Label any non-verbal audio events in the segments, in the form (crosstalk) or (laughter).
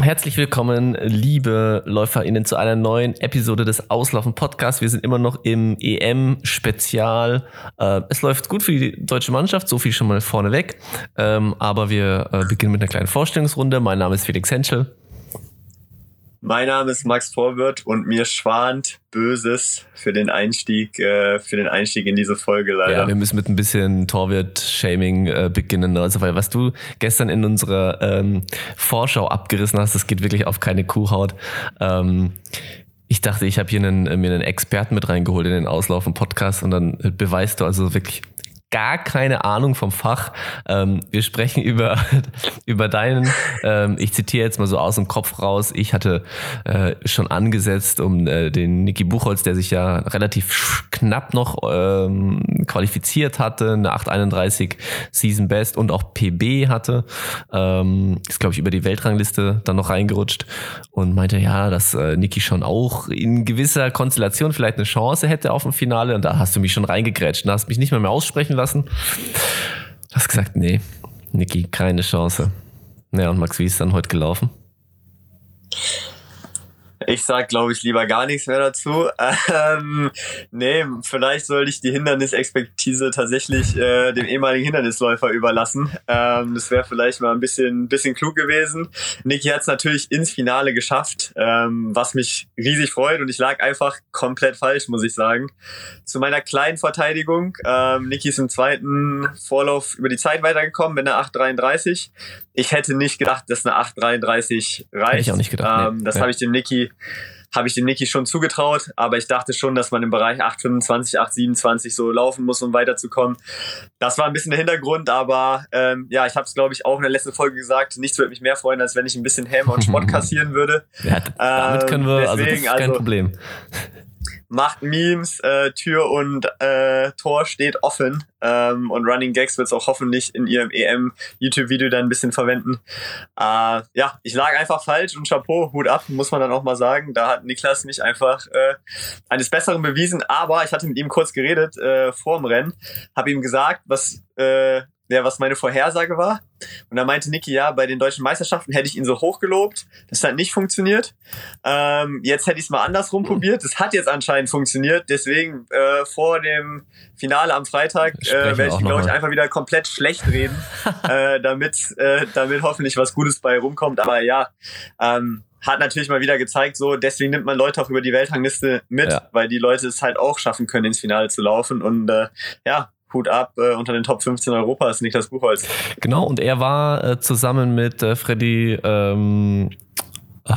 Herzlich willkommen, liebe LäuferInnen, zu einer neuen Episode des Auslaufen Podcasts. Wir sind immer noch im EM-Spezial. Äh, es läuft gut für die deutsche Mannschaft, so viel schon mal vorneweg. Ähm, aber wir äh, beginnen mit einer kleinen Vorstellungsrunde. Mein Name ist Felix Henschel. Mein Name ist Max Vorwirt und mir schwant Böses für den Einstieg, äh, für den Einstieg in diese Folge leider. Ja, wir müssen mit ein bisschen Torwirt-Shaming äh, beginnen. Also, weil was du gestern in unserer ähm, Vorschau abgerissen hast, das geht wirklich auf keine Kuhhaut. Ähm, ich dachte, ich habe hier einen, mir einen Experten mit reingeholt in den Auslaufen Podcast und dann beweist du also wirklich gar keine Ahnung vom Fach. Ähm, wir sprechen über, (laughs) über deinen, ähm, ich zitiere jetzt mal so aus dem Kopf raus, ich hatte äh, schon angesetzt um äh, den Niki Buchholz, der sich ja relativ knapp noch ähm, qualifiziert hatte, eine 831 Season Best und auch PB hatte, ähm, ist glaube ich über die Weltrangliste dann noch reingerutscht und meinte, ja, dass äh, Niki schon auch in gewisser Konstellation vielleicht eine Chance hätte auf dem Finale und da hast du mich schon reingegrätscht und hast mich nicht mehr mehr aussprechen lassen. Du hast gesagt, nee, Niki, keine Chance. Ja, und Max, wie ist es dann heute gelaufen? Ich sag, glaube ich, lieber gar nichts mehr dazu. Ähm, nee, vielleicht sollte ich die Hindernisexpertise tatsächlich äh, dem ehemaligen Hindernisläufer überlassen. Ähm, das wäre vielleicht mal ein bisschen, bisschen klug gewesen. Niki hat es natürlich ins Finale geschafft, ähm, was mich riesig freut und ich lag einfach komplett falsch, muss ich sagen. Zu meiner kleinen Verteidigung, ähm, Niki ist im zweiten Vorlauf über die Zeit weitergekommen mit einer 8,33. Ich hätte nicht gedacht, dass eine 8,33 reicht. Hätte ich auch nicht gedacht. Ähm, nee. Das ja. habe ich dem Niki habe ich dem Niki schon zugetraut, aber ich dachte schon, dass man im Bereich 825, 827 so laufen muss, um weiterzukommen. Das war ein bisschen der Hintergrund, aber ähm, ja, ich habe es, glaube ich, auch in der letzten Folge gesagt, nichts würde mich mehr freuen, als wenn ich ein bisschen Häme und Spott (laughs) kassieren würde. Ja, damit können wir, deswegen, also das ist kein also, Problem macht Memes, äh, Tür und äh, Tor steht offen ähm, und Running Gags wird es auch hoffentlich in ihrem EM-YouTube-Video dann ein bisschen verwenden. Äh, ja, ich lag einfach falsch und Chapeau, Hut ab, muss man dann auch mal sagen. Da hat Niklas mich einfach äh, eines Besseren bewiesen, aber ich hatte mit ihm kurz geredet äh, vor dem Rennen, habe ihm gesagt, was äh, ja, was meine Vorhersage war. Und da meinte Niki, ja, bei den deutschen Meisterschaften hätte ich ihn so hochgelobt. Das hat nicht funktioniert. Ähm, jetzt hätte ich es mal andersrum mhm. probiert. Das hat jetzt anscheinend funktioniert. Deswegen äh, vor dem Finale am Freitag äh, werde ich, glaube ich, einfach wieder komplett schlecht reden, (laughs) äh, damit, äh, damit hoffentlich was Gutes bei rumkommt. Aber ja, ähm, hat natürlich mal wieder gezeigt, so deswegen nimmt man Leute auch über die Weltrangliste mit, ja. weil die Leute es halt auch schaffen können, ins Finale zu laufen. Und äh, ja, Hut ab, äh, unter den Top 15 Europas, Niklas Buchholz. Genau, und er war äh, zusammen mit äh, Freddy ähm, äh,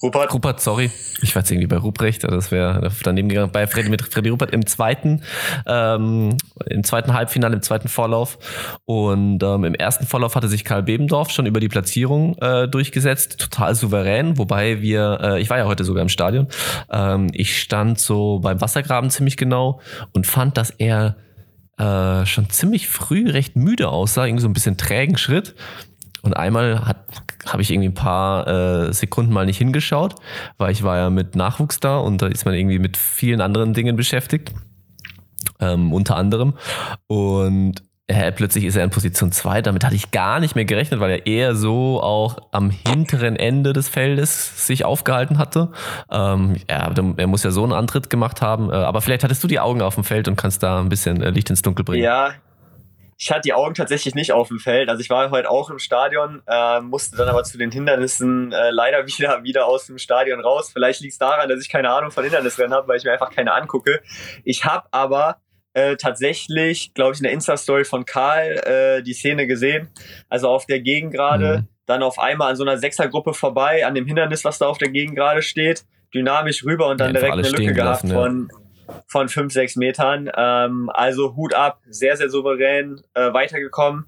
Rupert. Rupert, sorry. Ich war jetzt irgendwie bei Ruprecht, das wäre daneben gegangen. Bei Freddy mit Freddy Rupert im zweiten, ähm, im zweiten Halbfinale, im zweiten Vorlauf. Und ähm, im ersten Vorlauf hatte sich Karl Bebendorf schon über die Platzierung äh, durchgesetzt, total souverän. Wobei wir, äh, ich war ja heute sogar im Stadion, ähm, ich stand so beim Wassergraben ziemlich genau und fand, dass er äh, schon ziemlich früh recht müde aussah, irgendwie so ein bisschen trägen Schritt. Und einmal habe ich irgendwie ein paar äh, Sekunden mal nicht hingeschaut, weil ich war ja mit Nachwuchs da und da ist man irgendwie mit vielen anderen Dingen beschäftigt. Ähm, unter anderem. Und äh, plötzlich ist er in Position 2. Damit hatte ich gar nicht mehr gerechnet, weil er eher so auch am hinteren Ende des Feldes sich aufgehalten hatte. Ähm, ja, er muss ja so einen Antritt gemacht haben. Äh, aber vielleicht hattest du die Augen auf dem Feld und kannst da ein bisschen äh, Licht ins Dunkel bringen. Ja, ich hatte die Augen tatsächlich nicht auf dem Feld. Also ich war heute auch im Stadion, äh, musste dann aber zu den Hindernissen äh, leider (laughs) wieder, wieder aus dem Stadion raus. Vielleicht liegt es daran, dass ich keine Ahnung von Hindernisrennen habe, weil ich mir einfach keine angucke. Ich habe aber äh, tatsächlich, glaube ich, in der Insta-Story von Karl äh, die Szene gesehen. Also auf der Gegend gerade, mhm. dann auf einmal an so einer Sechsergruppe vorbei, an dem Hindernis, was da auf der Gegend gerade steht, dynamisch rüber und dann ja, direkt eine Lücke gehabt lassen, von von fünf, sechs Metern. Ähm, also Hut ab, sehr, sehr souverän äh, weitergekommen.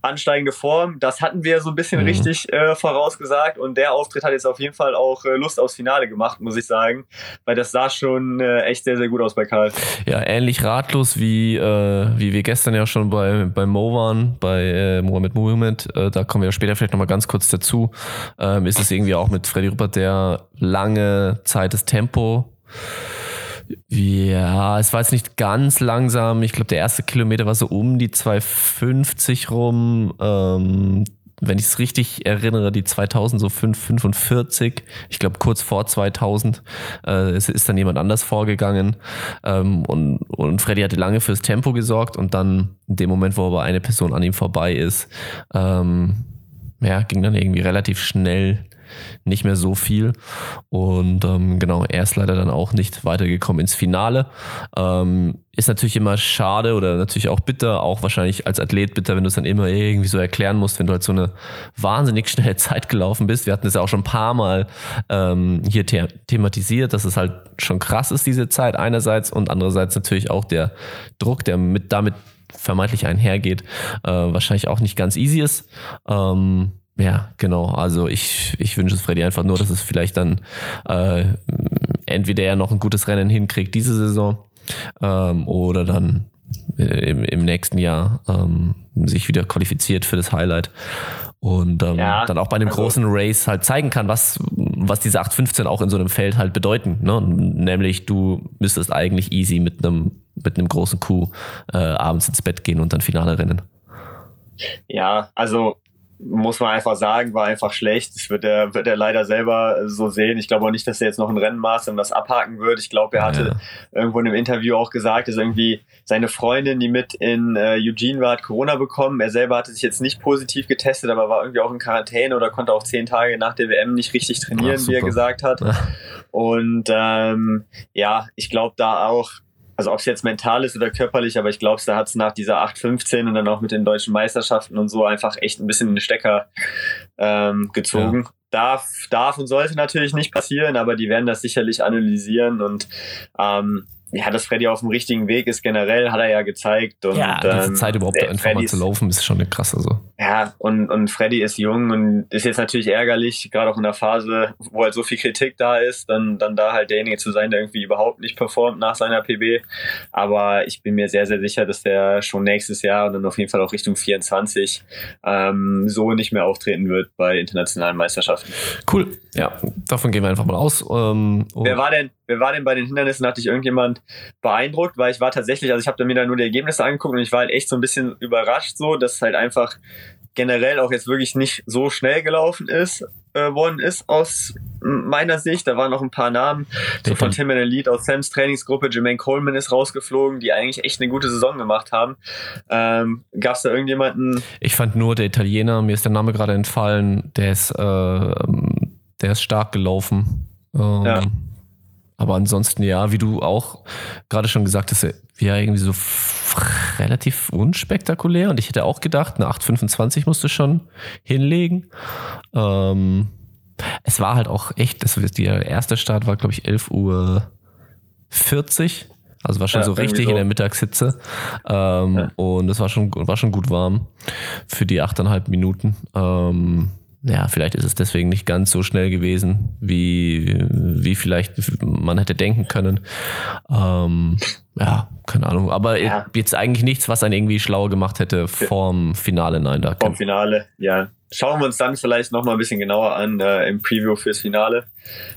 Ansteigende Form, das hatten wir so ein bisschen mhm. richtig äh, vorausgesagt und der Auftritt hat jetzt auf jeden Fall auch äh, Lust aufs Finale gemacht, muss ich sagen, weil das sah schon äh, echt sehr, sehr gut aus bei Karl. Ja, ähnlich ratlos wie, äh, wie wir gestern ja schon bei, bei Mo waren, bei äh, Mohamed Mohamed, äh, da kommen wir später vielleicht nochmal ganz kurz dazu, ähm, ist es irgendwie auch mit Freddy Rupert, der lange Zeit das Tempo ja, es war jetzt nicht ganz langsam. Ich glaube, der erste Kilometer war so um die 250 rum. Ähm, wenn ich es richtig erinnere, die 2000 so 545. Ich glaube, kurz vor 2000 äh, ist, ist dann jemand anders vorgegangen. Ähm, und, und Freddy hatte lange fürs Tempo gesorgt und dann in dem Moment, wo aber eine Person an ihm vorbei ist, ähm, ja, ging dann irgendwie relativ schnell nicht mehr so viel. Und ähm, genau, er ist leider dann auch nicht weitergekommen ins Finale. Ähm, ist natürlich immer schade oder natürlich auch bitter, auch wahrscheinlich als Athlet bitter, wenn du es dann immer irgendwie so erklären musst, wenn du halt so eine wahnsinnig (laughs) schnelle Zeit gelaufen bist. Wir hatten es ja auch schon ein paar Mal ähm, hier the thematisiert, dass es halt schon krass ist, diese Zeit einerseits und andererseits natürlich auch der Druck, der mit damit vermeintlich einhergeht, äh, wahrscheinlich auch nicht ganz easy ist. Ähm, ja, genau. Also ich, ich wünsche es Freddy einfach nur, dass es vielleicht dann äh, entweder er noch ein gutes Rennen hinkriegt diese Saison ähm, oder dann äh, im, im nächsten Jahr ähm, sich wieder qualifiziert für das Highlight und ähm, ja, dann auch bei einem also, großen Race halt zeigen kann, was, was diese 815 auch in so einem Feld halt bedeuten. Ne? Nämlich du müsstest eigentlich easy mit einem mit einem großen Coup äh, abends ins Bett gehen und dann Finale rennen. Ja, also muss man einfach sagen, war einfach schlecht. Das wird er, wird er leider selber so sehen. Ich glaube auch nicht, dass er jetzt noch ein Rennmaß und das abhaken wird. Ich glaube, er hatte ja. irgendwo in einem Interview auch gesagt, dass irgendwie seine Freundin, die mit in äh, Eugene war, hat Corona bekommen. Er selber hatte sich jetzt nicht positiv getestet, aber war irgendwie auch in Quarantäne oder konnte auch zehn Tage nach der WM nicht richtig trainieren, Ach, wie er gesagt hat. Und ähm, ja, ich glaube da auch, also ob es jetzt mental ist oder körperlich, aber ich glaube, da hat es nach dieser 8.15 und dann auch mit den deutschen Meisterschaften und so einfach echt ein bisschen in den Stecker ähm, gezogen. Ja. Darf, darf und sollte natürlich nicht passieren, aber die werden das sicherlich analysieren und ähm, ja, dass Freddy auf dem richtigen Weg ist, generell hat er ja gezeigt. Und, ja, diese ähm, Zeit überhaupt einfach Freddy mal zu laufen, ist schon eine krasse so. Ja, und, und Freddy ist jung und ist jetzt natürlich ärgerlich, gerade auch in der Phase, wo halt so viel Kritik da ist, dann, dann da halt derjenige zu sein, der irgendwie überhaupt nicht performt nach seiner PB. Aber ich bin mir sehr, sehr sicher, dass der schon nächstes Jahr und dann auf jeden Fall auch Richtung 24 ähm, so nicht mehr auftreten wird bei internationalen Meisterschaften. Cool, ja, davon gehen wir einfach mal aus. Ähm, wer war denn, wer war denn bei den Hindernissen? Hatte ich irgendjemand beeindruckt, weil ich war tatsächlich, also ich habe mir da nur die Ergebnisse angeguckt und ich war halt echt so ein bisschen überrascht, so, dass es halt einfach generell auch jetzt wirklich nicht so schnell gelaufen ist, äh, worden ist aus meiner Sicht. Da waren noch ein paar Namen, so von Tim Elite aus Sams Trainingsgruppe, Jermaine Coleman ist rausgeflogen, die eigentlich echt eine gute Saison gemacht haben. Ähm, Gab es da irgendjemanden? Ich fand nur der Italiener, mir ist der Name gerade entfallen, der ist, äh, der ist stark gelaufen. Ähm, ja. Aber ansonsten, ja, wie du auch gerade schon gesagt hast, ja, irgendwie so relativ unspektakulär. Und ich hätte auch gedacht, eine 825 musst du schon hinlegen. Ähm, es war halt auch echt, das, der erste Start war, glaube ich, 11 Uhr 40. Also war schon ja, so richtig so. in der Mittagshitze. Ähm, ja. Und es war schon, war schon gut warm für die 8,5 Minuten. Ähm, ja, vielleicht ist es deswegen nicht ganz so schnell gewesen, wie, wie vielleicht man hätte denken können. Ähm, ja, keine Ahnung. Aber ja. jetzt eigentlich nichts, was einen irgendwie schlauer gemacht hätte vorm Finale. Nein, da Vorm Finale, ja. Schauen wir uns dann vielleicht nochmal ein bisschen genauer an äh, im Preview fürs Finale.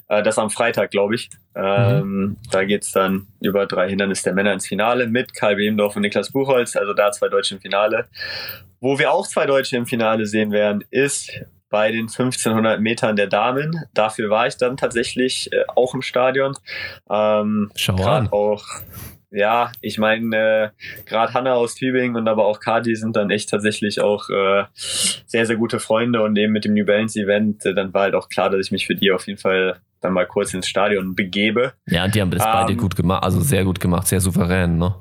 Äh, das am Freitag, glaube ich. Ähm, mhm. Da geht's dann über drei Hindernisse der Männer ins Finale mit Karl Behmdorf und Niklas Buchholz. Also da zwei Deutsche im Finale. Wo wir auch zwei Deutsche im Finale sehen werden, ist bei den 1500 Metern der Damen. Dafür war ich dann tatsächlich äh, auch im Stadion. Ähm, Schau an. Auch, ja, ich meine, äh, gerade Hanna aus Tübingen und aber auch Kati sind dann echt tatsächlich auch äh, sehr, sehr gute Freunde und eben mit dem New Balance Event, äh, dann war halt auch klar, dass ich mich für die auf jeden Fall dann mal kurz ins Stadion begebe. Ja, und die haben das ähm, beide gut gemacht, also sehr gut gemacht, sehr souverän, ne?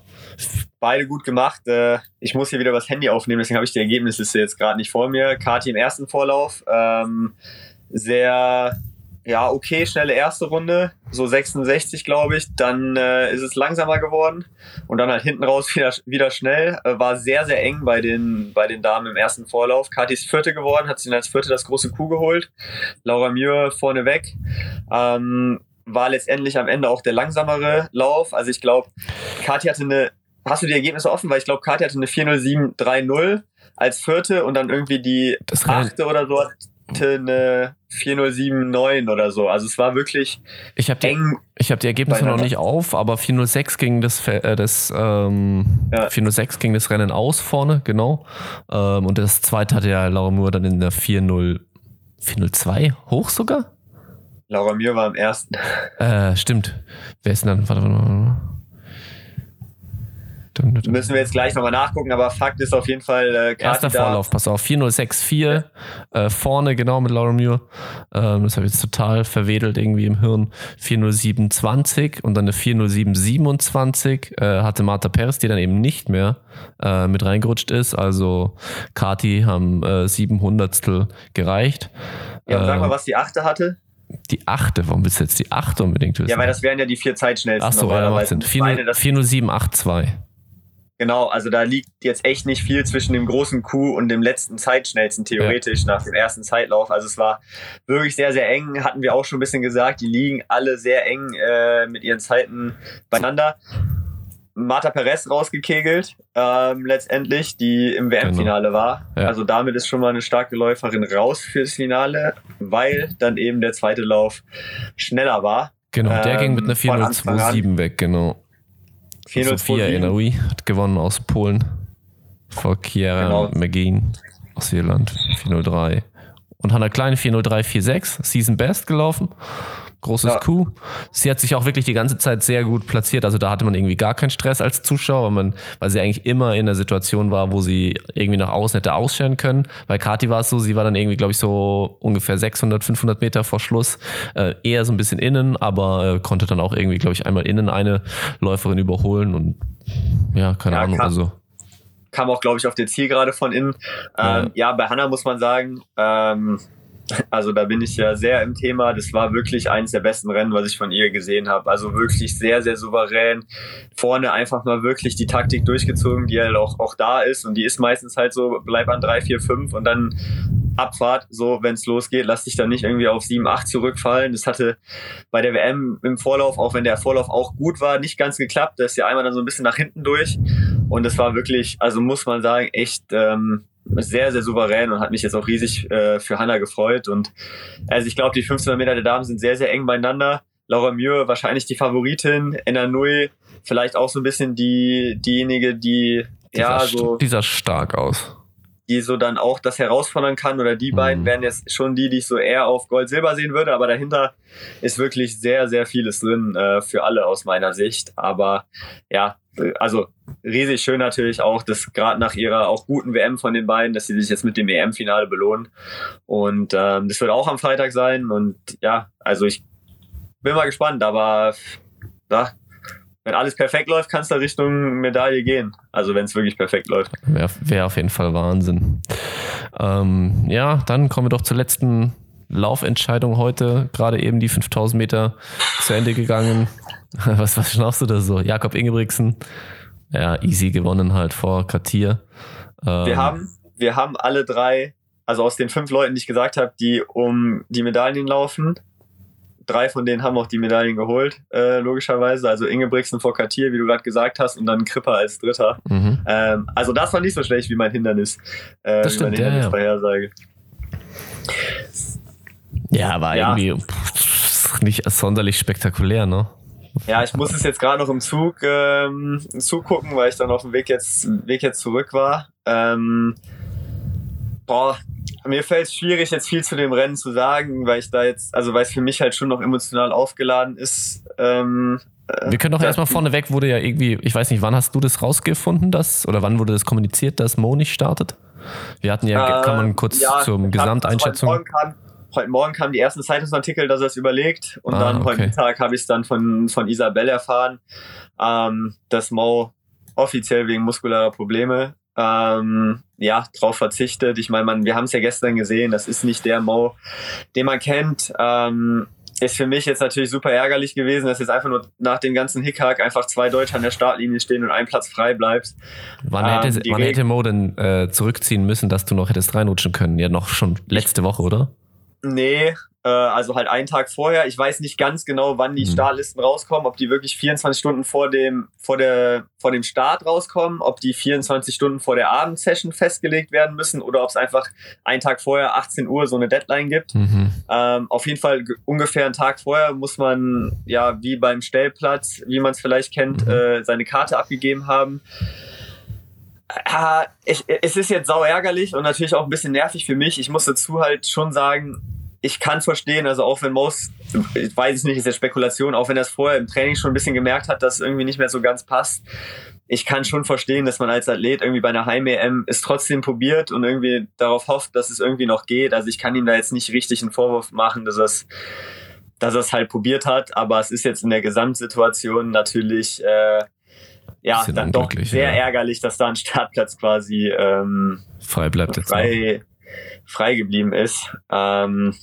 Beide gut gemacht. Äh, ich muss hier wieder das Handy aufnehmen, deswegen habe ich die Ergebnisse jetzt gerade nicht vor mir. Kati im ersten Vorlauf. Ähm, sehr, ja, okay, schnelle erste Runde. So 66, glaube ich. Dann äh, ist es langsamer geworden. Und dann halt hinten raus (laughs) wieder, wieder schnell. Äh, war sehr, sehr eng bei den, bei den Damen im ersten Vorlauf. Kati ist Vierte geworden, hat sich als Vierte das große Kuh geholt. Laura Muir vorne weg. Ähm, war letztendlich am Ende auch der langsamere Lauf. Also ich glaube, Kati hatte eine Hast du die Ergebnisse offen? Weil ich glaube, Kati hatte eine 40730 als vierte und dann irgendwie die das achte oder so eine 4079 oder so. Also es war wirklich ich hab die, eng. Ich habe die Ergebnisse noch nicht auf, aber 406 ging das, äh, das ähm, ja. 406 ging das Rennen aus vorne, genau. Ähm, und das zweite hatte ja Laura Moore dann in der 40 402 hoch sogar? Laura Mir war am ersten. Äh, stimmt. Wer ist denn dann? Warte, warte, warte. Müssen wir jetzt gleich nochmal nachgucken, aber Fakt ist auf jeden Fall. Äh, Erster Vorlauf, pass auf, 4064 ja. äh, vorne, genau mit Laura Muir. Ähm, das habe ich jetzt total verwedelt irgendwie im Hirn. 40720 und dann eine 40727 äh, hatte Marta Perez, die dann eben nicht mehr äh, mit reingerutscht ist. Also Kati haben äh, 700 gereicht. Ja, sag mal, ähm, was die achte hatte. Die achte, warum willst du jetzt die achte unbedingt wissen? Ja, weil das wären ja die vier Zeitschnellsten. Ach so, normalerweise. 40782. Genau, also da liegt jetzt echt nicht viel zwischen dem großen Coup und dem letzten Zeitschnellsten, theoretisch, ja. nach dem ersten Zeitlauf. Also es war wirklich sehr, sehr eng, hatten wir auch schon ein bisschen gesagt. Die liegen alle sehr eng äh, mit ihren Zeiten beieinander. Marta Perez rausgekegelt, ähm, letztendlich, die im WM-Finale genau. war. Ja. Also damit ist schon mal eine starke Läuferin raus fürs Finale, weil dann eben der zweite Lauf schneller war. Genau, der ähm, ging mit einer 4.027 weg, genau. Sophia Inaui hat gewonnen aus Polen vor Kiera genau. McGinn aus Irland 403. Und Hannah Klein 40346, Season Best gelaufen großes ja. Coup. Sie hat sich auch wirklich die ganze Zeit sehr gut platziert. Also da hatte man irgendwie gar keinen Stress als Zuschauer, weil, man, weil sie eigentlich immer in der Situation war, wo sie irgendwie nach außen hätte ausscheren können. Bei Kati war es so, sie war dann irgendwie, glaube ich, so ungefähr 600, 500 Meter vor Schluss, äh, eher so ein bisschen innen, aber äh, konnte dann auch irgendwie, glaube ich, einmal innen eine Läuferin überholen und ja, keine ja, Ahnung, also kam auch, glaube ich, auf der Zielgerade von innen. Ähm, ja. ja, bei Hannah muss man sagen, ähm, also da bin ich ja sehr im Thema. Das war wirklich eines der besten Rennen, was ich von ihr gesehen habe. Also wirklich sehr, sehr souverän. Vorne einfach mal wirklich die Taktik durchgezogen, die halt auch, auch da ist. Und die ist meistens halt so, bleib an 3, 4, 5 und dann Abfahrt, so wenn es losgeht, lass dich dann nicht irgendwie auf 7, 8 zurückfallen. Das hatte bei der WM im Vorlauf, auch wenn der Vorlauf auch gut war, nicht ganz geklappt. Da ist ja einmal dann so ein bisschen nach hinten durch. Und das war wirklich, also muss man sagen, echt ähm, sehr, sehr souverän und hat mich jetzt auch riesig äh, für Hanna gefreut. Und also ich glaube, die 1500 Meter der Damen sind sehr, sehr eng beieinander. Laura Muir wahrscheinlich die Favoritin, Enna Nui vielleicht auch so ein bisschen die, diejenige, die dieser, ja so. Dieser stark aus. Die so dann auch das herausfordern kann oder die mhm. beiden wären jetzt schon die, die ich so eher auf Gold-Silber sehen würde, aber dahinter ist wirklich sehr, sehr vieles drin äh, für alle aus meiner Sicht. Aber ja, also riesig schön natürlich auch, dass gerade nach ihrer auch guten WM von den beiden, dass sie sich jetzt mit dem EM-Finale belohnen. Und ähm, das wird auch am Freitag sein. Und ja, also ich bin mal gespannt, aber ja, wenn alles perfekt läuft, kann es da Richtung Medaille gehen. Also wenn es wirklich perfekt läuft. Wäre wär auf jeden Fall Wahnsinn. Ähm, ja, dann kommen wir doch zur letzten Laufentscheidung heute. Gerade eben die 5000 Meter zu Ende gegangen. (laughs) Was, was schnaufst du da so? Jakob Ingebrigtsen, ja, easy gewonnen halt vor Katir. Ähm, wir, haben, wir haben alle drei, also aus den fünf Leuten, die ich gesagt habe, die um die Medaillen laufen, drei von denen haben auch die Medaillen geholt, äh, logischerweise. Also Ingebrigtsen vor Katir, wie du gerade gesagt hast, und dann Kripper als Dritter. Mhm. Ähm, also das war nicht so schlecht wie mein Hindernis, äh, das stimmt, wie meine Hindernisvorhersage. Ja, ja, war ja. irgendwie pff, nicht sonderlich spektakulär, ne? Ja, ich muss es jetzt gerade noch im Zug ähm, zugucken, weil ich dann auf dem Weg jetzt, Weg jetzt zurück war. Ähm, boah, mir fällt es schwierig, jetzt viel zu dem Rennen zu sagen, weil ich da jetzt, also weil es für mich halt schon noch emotional aufgeladen ist. Ähm, wir können doch erstmal vorneweg, wurde ja irgendwie, ich weiß nicht, wann hast du das rausgefunden, dass, oder wann wurde das kommuniziert, dass Mo nicht startet? Wir hatten ja, äh, kann man kurz ja, zur Gesamteinschätzung. Heute Morgen, kam, heute Morgen kamen die ersten Zeitungsartikel, dass er es überlegt. Und ah, dann okay. heute Mittag habe ich es dann von, von Isabelle erfahren, ähm, dass Mo offiziell wegen muskularer Probleme ähm, ja, drauf verzichtet. Ich meine, man, wir haben es ja gestern gesehen, das ist nicht der Mo, den man kennt. Ähm, ist für mich jetzt natürlich super ärgerlich gewesen, dass jetzt einfach nur nach dem ganzen Hickhack einfach zwei Deutsche an der Startlinie stehen und ein Platz frei bleibt. Wann ähm, hätte, wann hätte Mo denn äh, zurückziehen müssen, dass du noch hättest reinrutschen können? Ja, noch schon letzte Woche, oder? Nee, also halt einen Tag vorher. Ich weiß nicht ganz genau, wann die mhm. Startlisten rauskommen, ob die wirklich 24 Stunden vor dem, vor, der, vor dem Start rauskommen, ob die 24 Stunden vor der Abendsession festgelegt werden müssen oder ob es einfach einen Tag vorher, 18 Uhr, so eine Deadline gibt. Mhm. Ähm, auf jeden Fall ungefähr einen Tag vorher muss man, ja, wie beim Stellplatz, wie man es vielleicht kennt, mhm. äh, seine Karte abgegeben haben. Äh, ich, es ist jetzt sau ärgerlich und natürlich auch ein bisschen nervig für mich. Ich muss dazu halt schon sagen, ich kann verstehen, also auch wenn Most, ich weiß es nicht, ist ja Spekulation, auch wenn er es vorher im Training schon ein bisschen gemerkt hat, dass es irgendwie nicht mehr so ganz passt. Ich kann schon verstehen, dass man als Athlet irgendwie bei einer Heim-EM es trotzdem probiert und irgendwie darauf hofft, dass es irgendwie noch geht. Also ich kann ihm da jetzt nicht richtig einen Vorwurf machen, dass er es dass er es halt probiert hat, aber es ist jetzt in der Gesamtsituation natürlich äh, ja dann doch sehr ja. ärgerlich, dass da ein Startplatz quasi ähm, frei bleibt jetzt frei, frei geblieben ist. Ähm,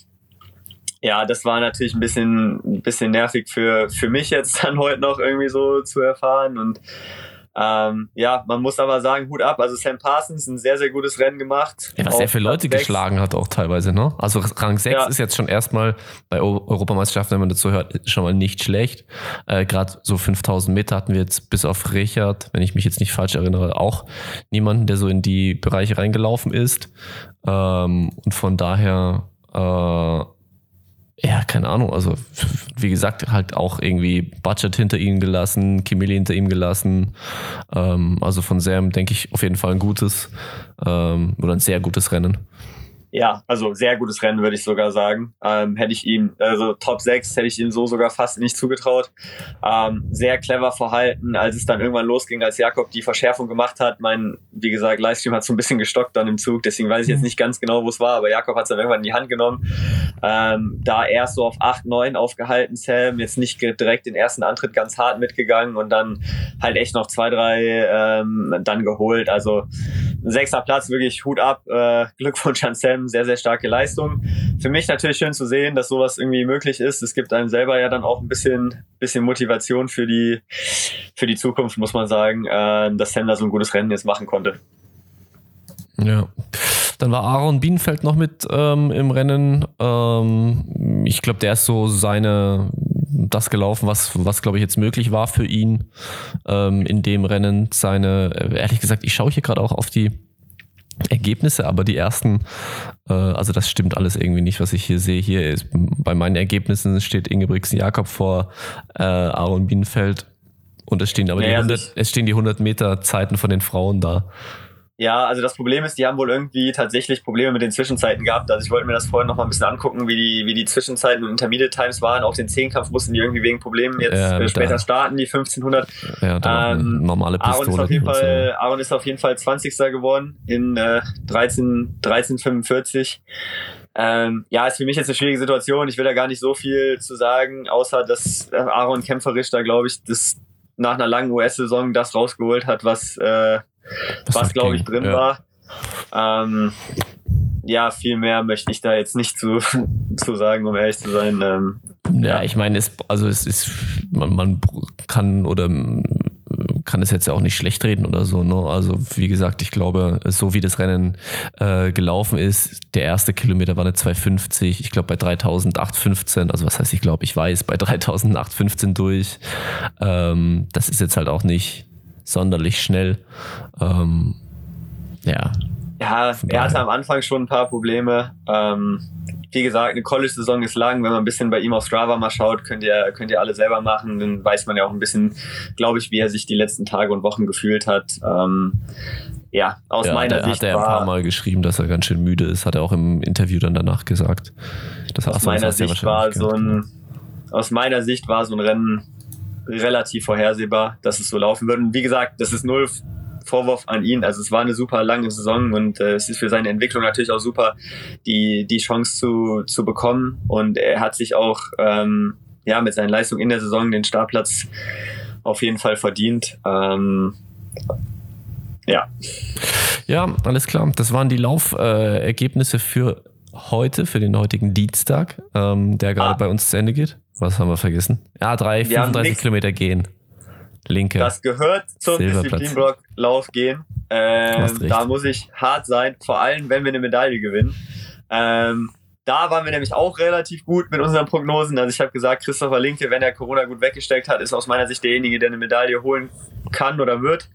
ja, das war natürlich ein bisschen, ein bisschen nervig für, für mich jetzt (laughs) dann heute noch irgendwie so zu erfahren. Und ähm, ja, man muss aber sagen, Hut ab. Also Sam Parsons ein sehr, sehr gutes Rennen gemacht. Ja, was er für Leute geschlagen hat auch teilweise, ne? Also Rang 6 ja. ist jetzt schon erstmal bei Europameisterschaften, wenn man dazu hört, schon mal nicht schlecht. Äh, Gerade so 5000 Meter hatten wir jetzt bis auf Richard, wenn ich mich jetzt nicht falsch erinnere, auch niemanden, der so in die Bereiche reingelaufen ist. Ähm, und von daher äh, ja, keine Ahnung. Also, wie gesagt, halt auch irgendwie Budget hinter ihm gelassen, Kimili hinter ihm gelassen. Ähm, also von Sam denke ich auf jeden Fall ein gutes ähm, oder ein sehr gutes Rennen ja, also sehr gutes Rennen, würde ich sogar sagen. Ähm, hätte ich ihm, also Top 6 hätte ich ihm so sogar fast nicht zugetraut. Ähm, sehr clever verhalten, als es dann irgendwann losging, als Jakob die Verschärfung gemacht hat. Mein, wie gesagt, Livestream hat so ein bisschen gestockt dann im Zug, deswegen weiß ich jetzt mhm. nicht ganz genau, wo es war, aber Jakob hat es dann irgendwann in die Hand genommen. Ähm, da erst so auf 8, 9 aufgehalten, Sam, jetzt nicht direkt den ersten Antritt ganz hart mitgegangen und dann halt echt noch zwei, drei ähm, dann geholt. Also ein sechster Platz, wirklich Hut ab, äh, Glückwunsch an Sam sehr, sehr starke Leistung. Für mich natürlich schön zu sehen, dass sowas irgendwie möglich ist. Es gibt einem selber ja dann auch ein bisschen, bisschen Motivation für die, für die Zukunft, muss man sagen, äh, dass da so ein gutes Rennen jetzt machen konnte. Ja. Dann war Aaron Bienenfeld noch mit ähm, im Rennen. Ähm, ich glaube, der ist so seine das gelaufen, was, was glaube ich jetzt möglich war für ihn ähm, in dem Rennen. Seine, ehrlich gesagt, ich schaue hier gerade auch auf die Ergebnisse, aber die ersten, äh, also das stimmt alles irgendwie nicht, was ich hier sehe. Hier ist, bei meinen Ergebnissen steht Ingebrigtsen Jakob vor äh, Aaron Bienenfeld und es stehen aber ja, die 100, es stehen die 100 Meter Zeiten von den Frauen da. Ja, also das Problem ist, die haben wohl irgendwie tatsächlich Probleme mit den Zwischenzeiten gehabt. Also ich wollte mir das vorhin noch mal ein bisschen angucken, wie die, wie die Zwischenzeiten und Intermediate Times waren. Auch den Zehnkampf mussten die irgendwie wegen Problemen jetzt ja, äh, später starten, die 1500. Ja, ähm, normale Pistole. Aaron ist, auf jeden Fall, Aaron ist auf jeden Fall 20. geworden in äh, 13, 1345. Ähm, ja, ist für mich jetzt eine schwierige Situation. Ich will da gar nicht so viel zu sagen, außer dass äh, Aaron kämpferisch da, glaube ich, das nach einer langen US-Saison das rausgeholt hat, was äh, was, glaube ich, drin ja. war. Ähm, ja, viel mehr möchte ich da jetzt nicht zu, (laughs) zu sagen, um ehrlich zu sein. Ähm, ja, ja, ich meine, es, also es ist, man, man kann oder kann es jetzt ja auch nicht schlecht reden oder so. Ne? Also wie gesagt, ich glaube, so wie das Rennen äh, gelaufen ist, der erste Kilometer war eine 250, ich glaube bei 300815, also was heißt ich glaube, ich weiß, bei 300815 durch. Ähm, das ist jetzt halt auch nicht sonderlich schnell. Ähm, ja. Ja, er hatte am Anfang schon ein paar Probleme. Ähm, wie gesagt, eine College-Saison ist lang. Wenn man ein bisschen bei ihm auf Strava mal schaut, könnt ihr, könnt ihr alle selber machen. Dann weiß man ja auch ein bisschen, glaube ich, wie er sich die letzten Tage und Wochen gefühlt hat. Ähm, ja, aus ja, meiner Sicht. Hat er ein paar Mal geschrieben, dass er ganz schön müde ist, hat er auch im Interview dann danach gesagt. Das aus meiner Sicht war so ein, aus meiner Sicht war so ein Rennen relativ vorhersehbar, dass es so laufen würde. Und wie gesagt, das ist null Vorwurf an ihn. Also es war eine super lange Saison und äh, es ist für seine Entwicklung natürlich auch super, die, die Chance zu, zu bekommen. Und er hat sich auch ähm, ja, mit seinen Leistungen in der Saison den Startplatz auf jeden Fall verdient. Ähm, ja. Ja, alles klar. Das waren die Laufergebnisse äh, für heute, für den heutigen Dienstag, ähm, der gerade ah. bei uns zu Ende geht. Was haben wir vergessen? Ja, drei, 35 Kilometer gehen. Linke. Das gehört zum Disziplinblock-Lauf gehen. Ähm, da muss ich hart sein, vor allem wenn wir eine Medaille gewinnen. Ähm, da waren wir nämlich auch relativ gut mit unseren Prognosen. Also ich habe gesagt, Christopher Linke, wenn er Corona gut weggesteckt hat, ist aus meiner Sicht derjenige, der eine Medaille holen kann oder wird.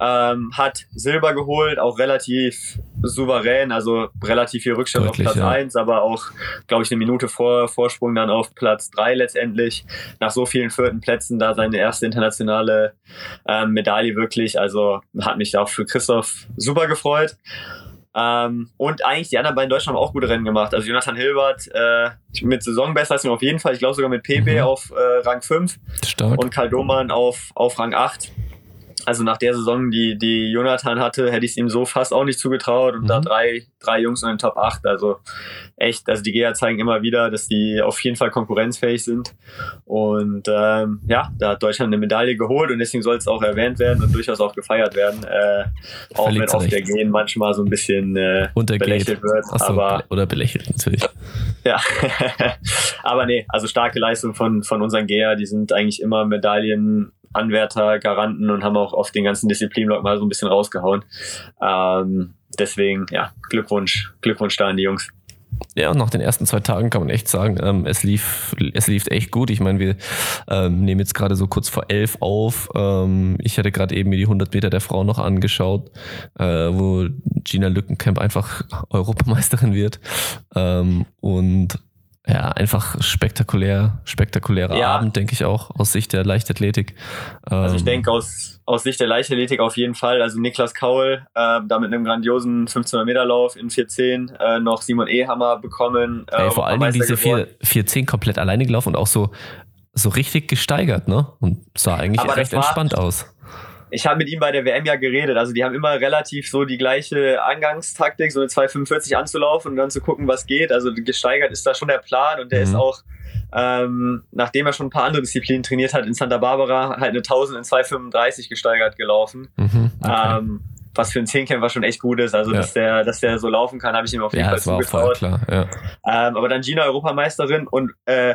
Ähm, hat Silber geholt, auch relativ souverän, also relativ viel Rückstand Deutlich, auf Platz ja. 1, aber auch, glaube ich, eine Minute vor Vorsprung dann auf Platz 3 letztendlich. Nach so vielen vierten Plätzen da seine erste internationale ähm, Medaille wirklich. Also hat mich auch für Christoph super gefreut. Ähm, und eigentlich die anderen beiden Deutschen haben auch gute Rennen gemacht. Also Jonathan Hilbert äh, mit Saisonbestleistung auf jeden Fall, ich glaube sogar mit PB mhm. auf äh, Rang 5 Stark. und Karl Domann auf, auf Rang 8 also nach der Saison, die, die Jonathan hatte, hätte ich es ihm so fast auch nicht zugetraut. Und mhm. da drei, drei Jungs in den Top 8. Also echt, also die GEA zeigen immer wieder, dass die auf jeden Fall konkurrenzfähig sind. Und ähm, ja, da hat Deutschland eine Medaille geholt und deswegen soll es auch erwähnt werden und durchaus auch gefeiert werden. Äh, auch wenn auf der Gehen manchmal so ein bisschen äh, belächelt wird. So, aber, oder belächelt natürlich. Ja, (laughs) aber nee, also starke Leistung von, von unseren GEA, die sind eigentlich immer Medaillen Anwärter, Garanten und haben auch auf den ganzen Disziplinblock mal so ein bisschen rausgehauen. Ähm, deswegen, ja, Glückwunsch, Glückwunsch da an die Jungs. Ja, und nach den ersten zwei Tagen kann man echt sagen, ähm, es lief, es lief echt gut. Ich meine, wir ähm, nehmen jetzt gerade so kurz vor elf auf. Ähm, ich hatte gerade eben mir die 100 Meter der Frau noch angeschaut, äh, wo Gina Lückenkamp einfach Europameisterin wird. Ähm, und ja, einfach spektakulär, spektakulärer ja. Abend, denke ich auch, aus Sicht der Leichtathletik. Also ich ähm, denke aus, aus Sicht der Leichtathletik auf jeden Fall. Also Niklas Kaul, äh, da mit einem grandiosen 1500 Meter Lauf in 410 äh, noch Simon Ehammer bekommen. Äh, Ey, vor allen Dingen diese 4, 410 komplett alleine gelaufen und auch so, so richtig gesteigert, ne? Und sah eigentlich Aber recht entspannt aus ich habe mit ihm bei der WM ja geredet. Also die haben immer relativ so die gleiche Angangstaktik, so eine 245 anzulaufen und dann zu gucken, was geht. Also gesteigert ist da schon der Plan und der mhm. ist auch, ähm, nachdem er schon ein paar andere Disziplinen trainiert hat, in Santa Barbara halt eine 1000 in 235 gesteigert gelaufen. Mhm, okay. ähm, was für ein Zehnkämpfer schon echt gut ist. Also, ja. dass, der, dass der so laufen kann, habe ich ihm auf jeden ja, Fall zugetraut. Klar, ja. ähm, aber dann Gina Europameisterin und äh,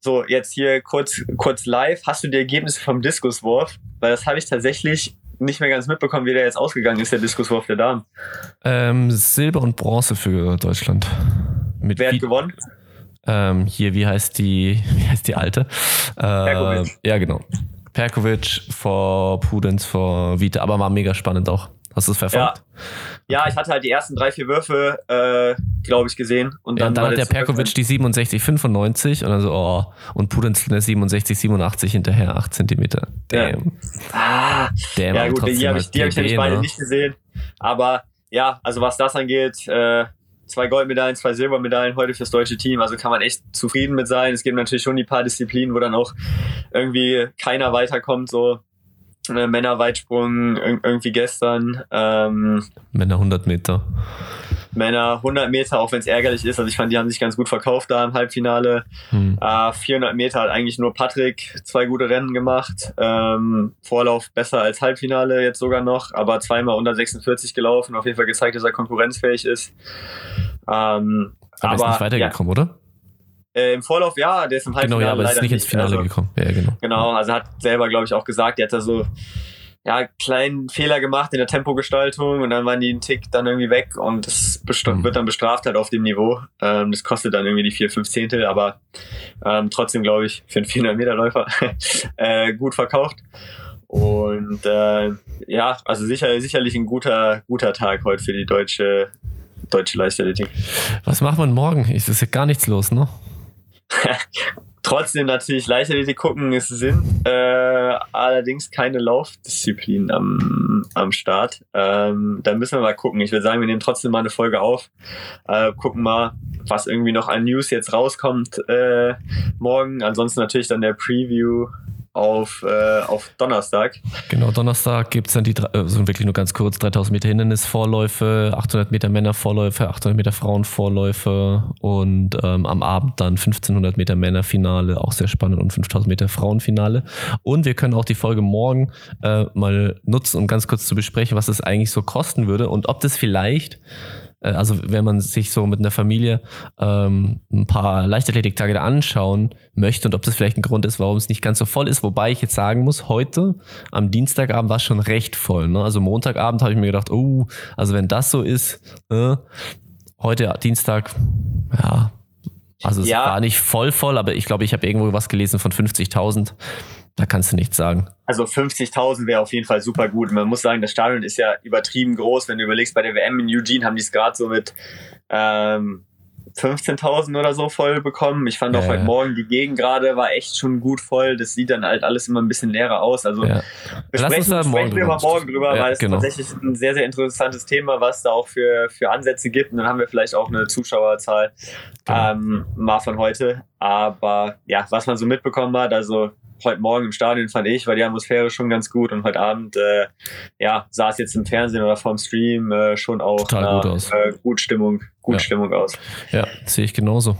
so, jetzt hier kurz, kurz live. Hast du die Ergebnisse vom Diskuswurf? Weil das habe ich tatsächlich nicht mehr ganz mitbekommen, wie der jetzt ausgegangen ist, der Diskuswurf der Damen. Ähm, Silber und Bronze für Deutschland. Mit Wer hat gewonnen? Ähm, hier, wie heißt die, (laughs) wie heißt die alte? Äh, ja, genau. Perkovic vor Pudenz vor Vita, aber war mega spannend auch. Hast du es verfolgt? Ja. ja, ich hatte halt die ersten drei, vier Würfe, äh, glaube ich, gesehen. Und dann, ja, dann hat der Perkovic die 67, 95 und dann so, oh, und Pudenz eine 67, 87 hinterher, 8 Zentimeter. Damn. Ja. Ah, Damn, ja gut, die habe ich, die hab ich nämlich beide ne? nicht gesehen. Aber ja, also was das angeht, äh, zwei Goldmedaillen, zwei Silbermedaillen heute fürs deutsche Team. Also kann man echt zufrieden mit sein. Es gibt natürlich schon die paar Disziplinen, wo dann auch irgendwie keiner weiterkommt. So äh, Männerweitsprung irgendwie gestern. Ähm, Männer 100 Meter. Männer 100 Meter, auch wenn es ärgerlich ist. Also ich fand, die haben sich ganz gut verkauft da im Halbfinale. Hm. Äh, 400 Meter hat eigentlich nur Patrick zwei gute Rennen gemacht. Ähm, Vorlauf besser als Halbfinale jetzt sogar noch, aber zweimal unter 46 gelaufen. Auf jeden Fall gezeigt, dass er konkurrenzfähig ist. Ähm, aber, aber ist nicht weitergekommen, ja. oder? Äh, Im Vorlauf, ja, der ist im Halbfinale genau, ja, aber leider ist nicht ins Finale also, gekommen. Ja, genau. Genau, also hat selber, glaube ich, auch gesagt, der hat da so ja, kleinen Fehler gemacht in der Tempogestaltung und dann waren die einen Tick dann irgendwie weg und das mhm. wird dann bestraft halt auf dem Niveau. Ähm, das kostet dann irgendwie die vier, fünf Zehntel, aber ähm, trotzdem glaube ich für einen 400 Meter Läufer äh, gut verkauft. Und äh, ja, also sicher, sicherlich ein guter, guter Tag heute für die deutsche, deutsche Leichtathletik. Was macht man morgen? Es ist ja gar nichts los, ne? (laughs) Trotzdem natürlich Leichtathletik gucken ist Sinn. Äh, allerdings keine Laufdisziplin am, am Start. Ähm, da müssen wir mal gucken. Ich würde sagen, wir nehmen trotzdem mal eine Folge auf. Äh, gucken mal, was irgendwie noch an News jetzt rauskommt äh, morgen. Ansonsten natürlich dann der Preview auf, äh, auf Donnerstag. Genau, Donnerstag gibt es dann die, also wirklich nur ganz kurz, 3000 Meter Hindernisvorläufe, 800 Meter Männervorläufe, 800 Meter Frauenvorläufe und ähm, am Abend dann 1500 Meter Männerfinale, auch sehr spannend, und 5000 Meter Frauenfinale. Und wir können auch die Folge morgen äh, mal nutzen, um ganz kurz zu besprechen, was es eigentlich so kosten würde und ob das vielleicht äh, also wenn man sich so mit einer Familie ähm, ein paar Leichtathletiktage da anschauen möchte und ob das vielleicht ein Grund ist, warum es nicht ganz so voll ist. Wobei ich jetzt sagen muss, heute am Dienstagabend war es schon recht voll. Ne? Also Montagabend habe ich mir gedacht, oh, also wenn das so ist, äh, heute Dienstag, ja, Also es ja. war nicht voll voll, aber ich glaube, ich habe irgendwo was gelesen von 50.000. Da kannst du nichts sagen. Also 50.000 wäre auf jeden Fall super gut. Man muss sagen, das Stadion ist ja übertrieben groß. Wenn du überlegst, bei der WM in Eugene haben die es gerade so mit ähm, 15.000 oder so voll bekommen. Ich fand auch ja, heute Morgen die Gegend gerade war echt schon gut voll. Das sieht dann halt alles immer ein bisschen leerer aus. Also ja. besprechen, Lass sprechen wir mal morgen drüber, ja, weil es genau. tatsächlich ein sehr, sehr interessantes Thema, was da auch für, für Ansätze gibt. Und dann haben wir vielleicht auch eine Zuschauerzahl genau. ähm, mal von heute. Aber ja, was man so mitbekommen hat, also heute Morgen im Stadion fand ich, war die Atmosphäre schon ganz gut und heute Abend, äh, ja, sah es jetzt im Fernsehen oder vorm Stream äh, schon auch Total nach, gut aus. Äh, gut Stimmung, gut ja. Stimmung aus. Ja, sehe ich genauso.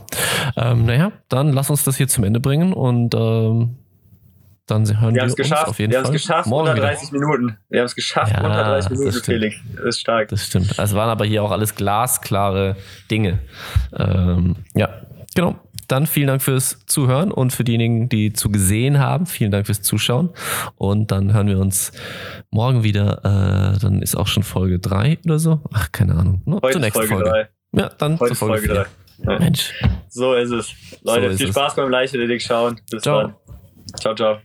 Ähm, naja, dann lass uns das hier zum Ende bringen und ähm, dann hören wir, wir uns geschafft. auf jeden wir Fall. Wir haben es geschafft, Morgen unter 30 wieder. Minuten. Wir haben es geschafft, ja, unter 30 Minuten, das Felix. Das ist stark. Das stimmt. Es waren aber hier auch alles glasklare Dinge. Ähm, ja, genau. Dann vielen Dank fürs Zuhören und für diejenigen, die zu gesehen haben, vielen Dank fürs Zuschauen. Und dann hören wir uns morgen wieder. Äh, dann ist auch schon Folge 3 oder so. Ach, keine Ahnung. No, Heute zur nächsten Folge. Folge. 3. Ja, dann Heute zur Folge, Folge 3. Ja. Mensch. So ist es. Leute, so ist viel Spaß es. beim Leichtathletik schauen. Bis ciao. dann. Ciao, ciao.